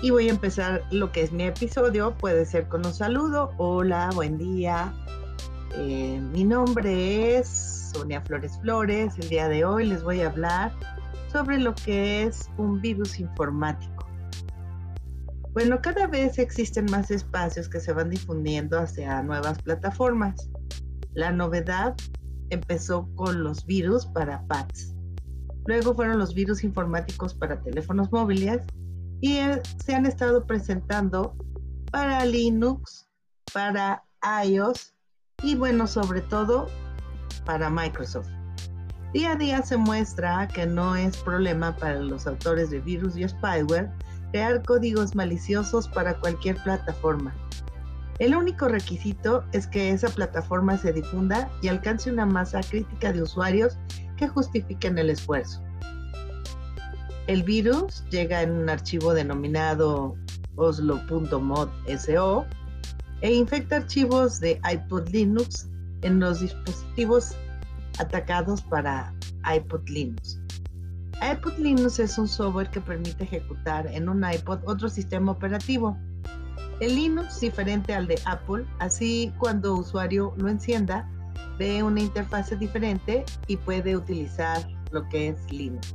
Y voy a empezar lo que es mi episodio. Puede ser con un saludo. Hola, buen día. Eh, mi nombre es Sonia Flores Flores. El día de hoy les voy a hablar sobre lo que es un virus informático. Bueno, cada vez existen más espacios que se van difundiendo hacia nuevas plataformas. La novedad empezó con los virus para pads Luego fueron los virus informáticos para teléfonos móviles y eh, se han estado presentando para Linux, para iOS y bueno, sobre todo para Microsoft. Día a día se muestra que no es problema para los autores de virus y spyware crear códigos maliciosos para cualquier plataforma. El único requisito es que esa plataforma se difunda y alcance una masa crítica de usuarios que justifiquen el esfuerzo. El virus llega en un archivo denominado oslo.mod.so e infecta archivos de iPod Linux en los dispositivos atacados para iPod Linux. iPod Linux es un software que permite ejecutar en un iPod otro sistema operativo. El Linux diferente al de Apple, así cuando usuario lo encienda, ve una interfase diferente y puede utilizar lo que es Linux.